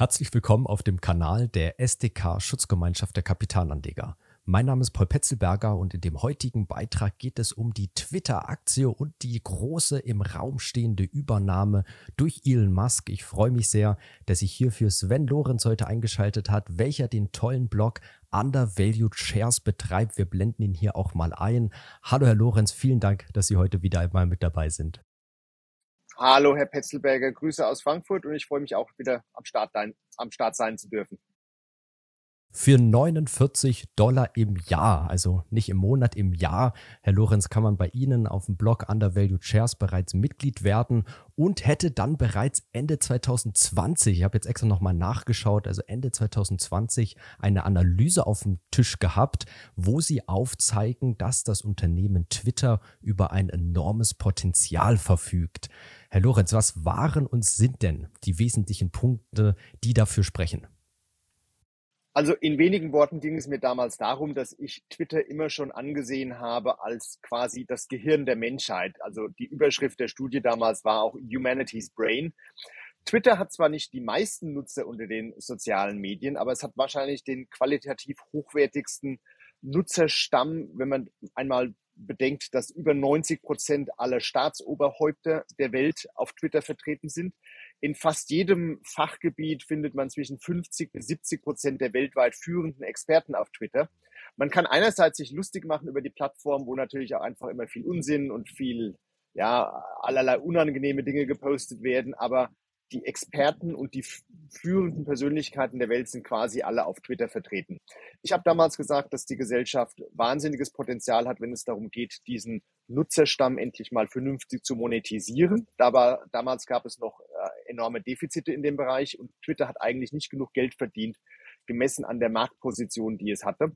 Herzlich willkommen auf dem Kanal der SDK Schutzgemeinschaft der Kapitalanleger. Mein Name ist Paul Petzelberger und in dem heutigen Beitrag geht es um die Twitter-Aktie und die große im Raum stehende Übernahme durch Elon Musk. Ich freue mich sehr, dass sich hierfür Sven Lorenz heute eingeschaltet hat, welcher den tollen Blog Undervalued Shares betreibt. Wir blenden ihn hier auch mal ein. Hallo Herr Lorenz, vielen Dank, dass Sie heute wieder einmal mit dabei sind. Hallo, Herr Petzelberger, Grüße aus Frankfurt und ich freue mich auch wieder am Start, am Start sein zu dürfen für 49 Dollar im Jahr, also nicht im Monat, im Jahr. Herr Lorenz, kann man bei Ihnen auf dem Blog Undervalued Shares bereits Mitglied werden und hätte dann bereits Ende 2020, ich habe jetzt extra nochmal nachgeschaut, also Ende 2020 eine Analyse auf dem Tisch gehabt, wo Sie aufzeigen, dass das Unternehmen Twitter über ein enormes Potenzial verfügt. Herr Lorenz, was waren und sind denn die wesentlichen Punkte, die dafür sprechen? Also in wenigen Worten ging es mir damals darum, dass ich Twitter immer schon angesehen habe als quasi das Gehirn der Menschheit. Also die Überschrift der Studie damals war auch Humanity's Brain. Twitter hat zwar nicht die meisten Nutzer unter den sozialen Medien, aber es hat wahrscheinlich den qualitativ hochwertigsten Nutzerstamm, wenn man einmal bedenkt, dass über 90 Prozent aller Staatsoberhäupter der Welt auf Twitter vertreten sind. In fast jedem Fachgebiet findet man zwischen 50 bis 70 Prozent der weltweit führenden Experten auf Twitter. Man kann einerseits sich lustig machen über die Plattform, wo natürlich auch einfach immer viel Unsinn und viel, ja, allerlei unangenehme Dinge gepostet werden, aber die Experten und die führenden Persönlichkeiten der Welt sind quasi alle auf Twitter vertreten. Ich habe damals gesagt, dass die Gesellschaft wahnsinniges Potenzial hat, wenn es darum geht, diesen Nutzerstamm endlich mal vernünftig zu monetisieren. Aber damals gab es noch enorme Defizite in dem Bereich und Twitter hat eigentlich nicht genug Geld verdient, gemessen an der Marktposition, die es hatte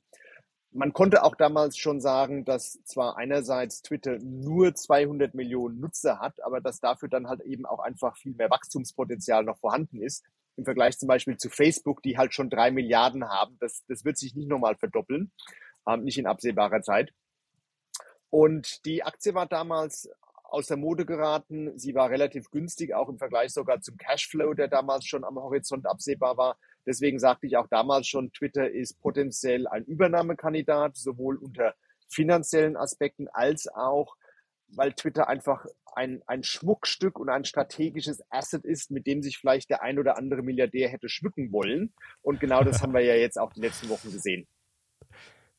man konnte auch damals schon sagen, dass zwar einerseits Twitter nur 200 Millionen Nutzer hat, aber dass dafür dann halt eben auch einfach viel mehr Wachstumspotenzial noch vorhanden ist. Im Vergleich zum Beispiel zu Facebook, die halt schon drei Milliarden haben. Das, das wird sich nicht nochmal verdoppeln, ähm, nicht in absehbarer Zeit. Und die Aktie war damals aus der Mode geraten. Sie war relativ günstig, auch im Vergleich sogar zum Cashflow, der damals schon am Horizont absehbar war. Deswegen sagte ich auch damals schon, Twitter ist potenziell ein Übernahmekandidat, sowohl unter finanziellen Aspekten als auch, weil Twitter einfach ein, ein Schmuckstück und ein strategisches Asset ist, mit dem sich vielleicht der ein oder andere Milliardär hätte schmücken wollen. Und genau das haben wir ja jetzt auch die letzten Wochen gesehen.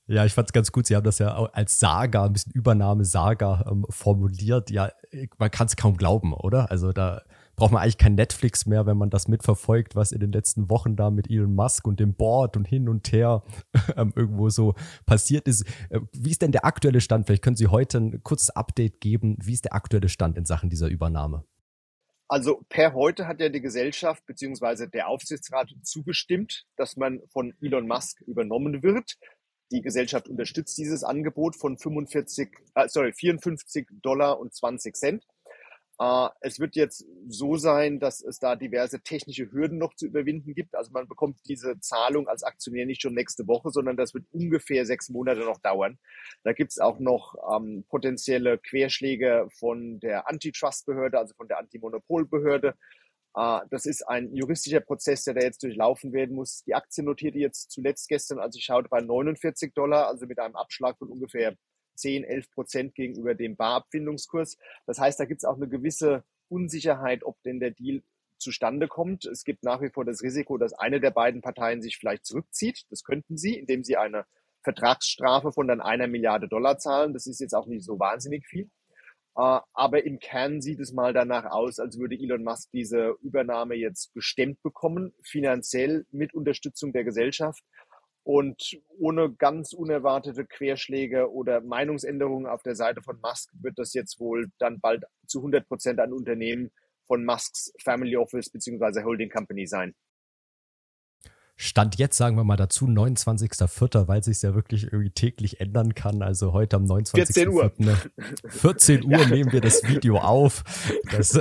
Ja, ich fand es ganz gut. Sie haben das ja als Saga, ein bisschen Übernahme-Saga ähm, formuliert. Ja, man kann es kaum glauben, oder? Also da braucht man eigentlich kein Netflix mehr, wenn man das mitverfolgt, was in den letzten Wochen da mit Elon Musk und dem Board und hin und her ähm, irgendwo so passiert ist. Äh, wie ist denn der aktuelle Stand? Vielleicht können Sie heute ein kurzes Update geben. Wie ist der aktuelle Stand in Sachen dieser Übernahme? Also per heute hat ja die Gesellschaft bzw. der Aufsichtsrat zugestimmt, dass man von Elon Musk übernommen wird. Die Gesellschaft unterstützt dieses Angebot von 45, äh, sorry, 54 Dollar und 20 Cent. Uh, es wird jetzt so sein, dass es da diverse technische Hürden noch zu überwinden gibt. Also man bekommt diese Zahlung als Aktionär nicht schon nächste Woche, sondern das wird ungefähr sechs Monate noch dauern. Da gibt es auch noch ähm, potenzielle Querschläge von der Antitrust-Behörde, also von der Antimonopolbehörde. Uh, das ist ein juristischer Prozess, der da jetzt durchlaufen werden muss. Die Aktie notierte jetzt zuletzt gestern, als ich schaute, bei 49 Dollar, also mit einem Abschlag von ungefähr 10, 11 Prozent gegenüber dem Barabfindungskurs. Das heißt, da gibt es auch eine gewisse Unsicherheit, ob denn der Deal zustande kommt. Es gibt nach wie vor das Risiko, dass eine der beiden Parteien sich vielleicht zurückzieht. Das könnten sie, indem sie eine Vertragsstrafe von dann einer Milliarde Dollar zahlen. Das ist jetzt auch nicht so wahnsinnig viel. Äh, aber im Kern sieht es mal danach aus, als würde Elon Musk diese Übernahme jetzt gestemmt bekommen, finanziell mit Unterstützung der Gesellschaft. Und ohne ganz unerwartete Querschläge oder Meinungsänderungen auf der Seite von Musk wird das jetzt wohl dann bald zu 100 Prozent ein Unternehmen von Musks Family Office bzw. Holding Company sein. Stand jetzt, sagen wir mal dazu, 29.04., weil sich ja wirklich irgendwie täglich ändern kann. Also heute am 29. 14 Uhr. 14 Uhr ja. nehmen wir das Video auf, dass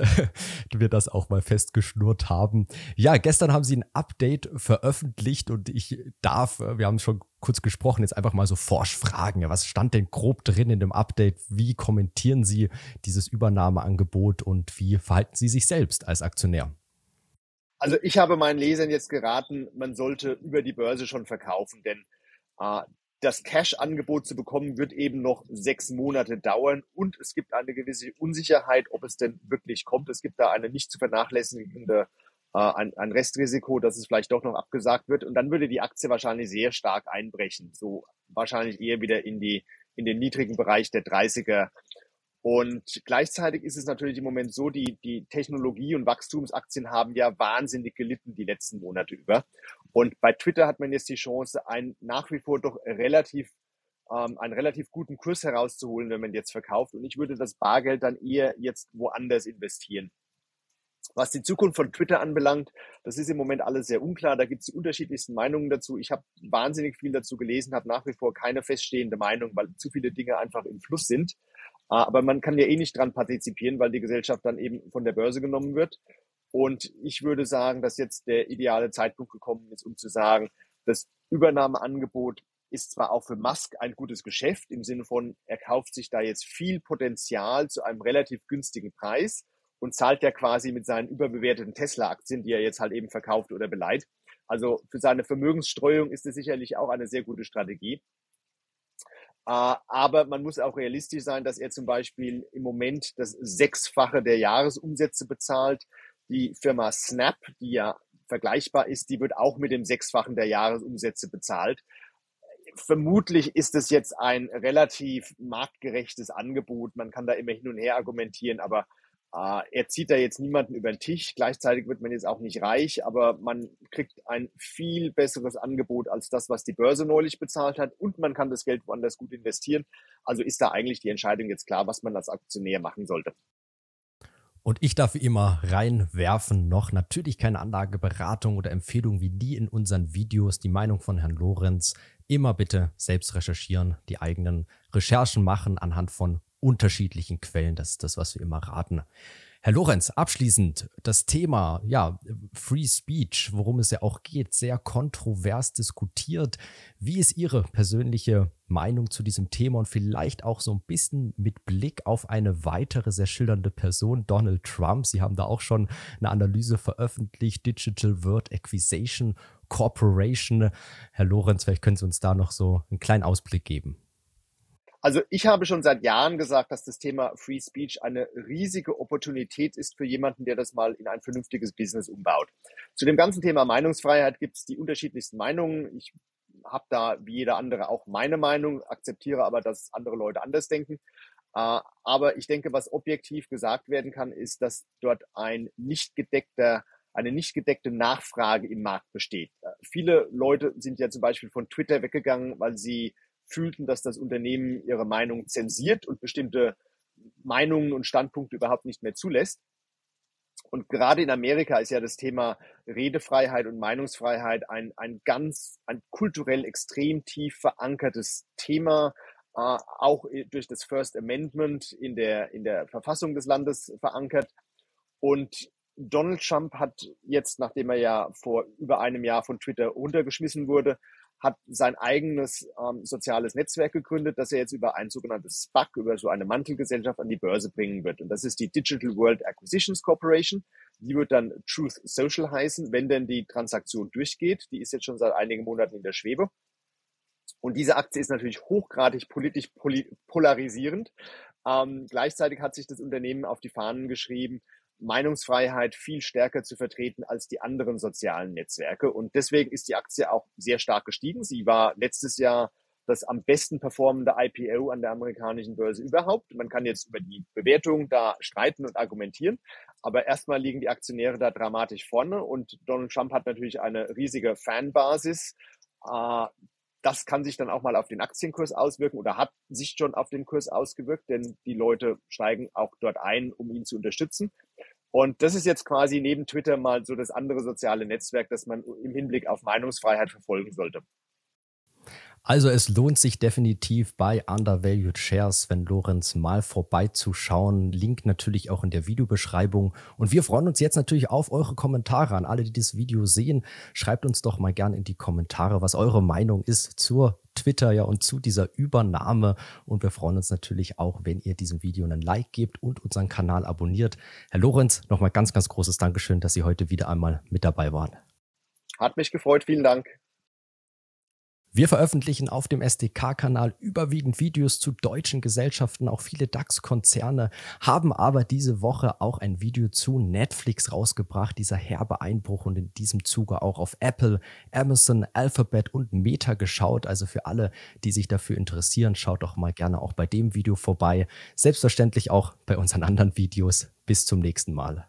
wir das auch mal festgeschnurrt haben. Ja, gestern haben sie ein Update veröffentlicht und ich darf, wir haben schon kurz gesprochen, jetzt einfach mal so forsch fragen. Was stand denn grob drin in dem Update? Wie kommentieren Sie dieses Übernahmeangebot und wie verhalten Sie sich selbst als Aktionär? Also ich habe meinen Lesern jetzt geraten, man sollte über die Börse schon verkaufen, denn äh, das Cash-Angebot zu bekommen wird eben noch sechs Monate dauern und es gibt eine gewisse Unsicherheit, ob es denn wirklich kommt. Es gibt da eine nicht zu vernachlässigende äh, ein, ein Restrisiko, dass es vielleicht doch noch abgesagt wird und dann würde die Aktie wahrscheinlich sehr stark einbrechen, so wahrscheinlich eher wieder in die in den niedrigen Bereich der 30er und gleichzeitig ist es natürlich im Moment so, die, die Technologie- und Wachstumsaktien haben ja wahnsinnig gelitten die letzten Monate über. Und bei Twitter hat man jetzt die Chance, einen nach wie vor doch relativ, ähm, einen relativ guten Kurs herauszuholen, wenn man jetzt verkauft. Und ich würde das Bargeld dann eher jetzt woanders investieren. Was die Zukunft von Twitter anbelangt, das ist im Moment alles sehr unklar. Da gibt es die unterschiedlichsten Meinungen dazu. Ich habe wahnsinnig viel dazu gelesen, habe nach wie vor keine feststehende Meinung, weil zu viele Dinge einfach im Fluss sind. Ah, aber man kann ja eh nicht dran partizipieren, weil die Gesellschaft dann eben von der Börse genommen wird. Und ich würde sagen, dass jetzt der ideale Zeitpunkt gekommen ist, um zu sagen, das Übernahmeangebot ist zwar auch für Musk ein gutes Geschäft im Sinne von, er kauft sich da jetzt viel Potenzial zu einem relativ günstigen Preis und zahlt ja quasi mit seinen überbewerteten Tesla-Aktien, die er jetzt halt eben verkauft oder beleiht. Also für seine Vermögensstreuung ist es sicherlich auch eine sehr gute Strategie. Äh, aber man muss auch realistisch sein, dass er zum Beispiel im Moment das Sechsfache der Jahresumsätze bezahlt. Die Firma Snap, die ja vergleichbar ist, die wird auch mit dem Sechsfachen der Jahresumsätze bezahlt. Vermutlich ist es jetzt ein relativ marktgerechtes Angebot. Man kann da immer hin und her argumentieren, aber er zieht da jetzt niemanden über den Tisch. Gleichzeitig wird man jetzt auch nicht reich, aber man kriegt ein viel besseres Angebot als das, was die Börse neulich bezahlt hat. Und man kann das Geld woanders gut investieren. Also ist da eigentlich die Entscheidung jetzt klar, was man als Aktionär machen sollte. Und ich darf wie immer reinwerfen noch natürlich keine Anlageberatung oder Empfehlung wie die in unseren Videos. Die Meinung von Herrn Lorenz immer bitte selbst recherchieren, die eigenen Recherchen machen anhand von unterschiedlichen Quellen. Das ist das, was wir immer raten. Herr Lorenz, abschließend das Thema, ja, Free Speech, worum es ja auch geht, sehr kontrovers diskutiert. Wie ist Ihre persönliche Meinung zu diesem Thema und vielleicht auch so ein bisschen mit Blick auf eine weitere sehr schildernde Person, Donald Trump? Sie haben da auch schon eine Analyse veröffentlicht, Digital Word Acquisition Corporation. Herr Lorenz, vielleicht können Sie uns da noch so einen kleinen Ausblick geben. Also ich habe schon seit Jahren gesagt, dass das Thema Free Speech eine riesige Opportunität ist für jemanden, der das mal in ein vernünftiges Business umbaut. Zu dem ganzen Thema Meinungsfreiheit gibt es die unterschiedlichsten Meinungen. Ich habe da wie jeder andere auch meine Meinung, akzeptiere aber, dass andere Leute anders denken. Äh, aber ich denke, was objektiv gesagt werden kann, ist, dass dort ein nicht gedeckter eine nicht gedeckte Nachfrage im Markt besteht. Äh, viele Leute sind ja zum Beispiel von Twitter weggegangen, weil sie fühlten, dass das Unternehmen ihre Meinung zensiert und bestimmte Meinungen und Standpunkte überhaupt nicht mehr zulässt. Und gerade in Amerika ist ja das Thema Redefreiheit und Meinungsfreiheit ein, ein ganz, ein kulturell extrem tief verankertes Thema, äh, auch durch das First Amendment in der, in der Verfassung des Landes verankert. Und Donald Trump hat jetzt, nachdem er ja vor über einem Jahr von Twitter runtergeschmissen wurde, hat sein eigenes ähm, soziales Netzwerk gegründet, das er jetzt über ein sogenanntes SPAC, über so eine Mantelgesellschaft an die Börse bringen wird. Und das ist die Digital World Acquisitions Corporation. Die wird dann Truth Social heißen, wenn denn die Transaktion durchgeht. Die ist jetzt schon seit einigen Monaten in der Schwebe. Und diese Aktie ist natürlich hochgradig politisch polarisierend. Ähm, gleichzeitig hat sich das Unternehmen auf die Fahnen geschrieben, Meinungsfreiheit viel stärker zu vertreten als die anderen sozialen Netzwerke. Und deswegen ist die Aktie auch sehr stark gestiegen. Sie war letztes Jahr das am besten performende IPO an der amerikanischen Börse überhaupt. Man kann jetzt über die Bewertung da streiten und argumentieren. Aber erstmal liegen die Aktionäre da dramatisch vorne und Donald Trump hat natürlich eine riesige Fanbasis. Äh, das kann sich dann auch mal auf den Aktienkurs auswirken oder hat sich schon auf den Kurs ausgewirkt, denn die Leute steigen auch dort ein, um ihn zu unterstützen. Und das ist jetzt quasi neben Twitter mal so das andere soziale Netzwerk, das man im Hinblick auf Meinungsfreiheit verfolgen sollte. Also es lohnt sich definitiv bei Undervalued Shares, wenn Lorenz mal vorbeizuschauen. Link natürlich auch in der Videobeschreibung. Und wir freuen uns jetzt natürlich auf eure Kommentare an alle, die das Video sehen. Schreibt uns doch mal gerne in die Kommentare, was eure Meinung ist zur Twitter ja und zu dieser Übernahme. Und wir freuen uns natürlich auch, wenn ihr diesem Video einen Like gebt und unseren Kanal abonniert. Herr Lorenz, nochmal ganz, ganz großes Dankeschön, dass Sie heute wieder einmal mit dabei waren. Hat mich gefreut. Vielen Dank. Wir veröffentlichen auf dem SDK-Kanal überwiegend Videos zu deutschen Gesellschaften, auch viele DAX-Konzerne, haben aber diese Woche auch ein Video zu Netflix rausgebracht, dieser herbe Einbruch und in diesem Zuge auch auf Apple, Amazon, Alphabet und Meta geschaut. Also für alle, die sich dafür interessieren, schaut doch mal gerne auch bei dem Video vorbei. Selbstverständlich auch bei unseren anderen Videos. Bis zum nächsten Mal.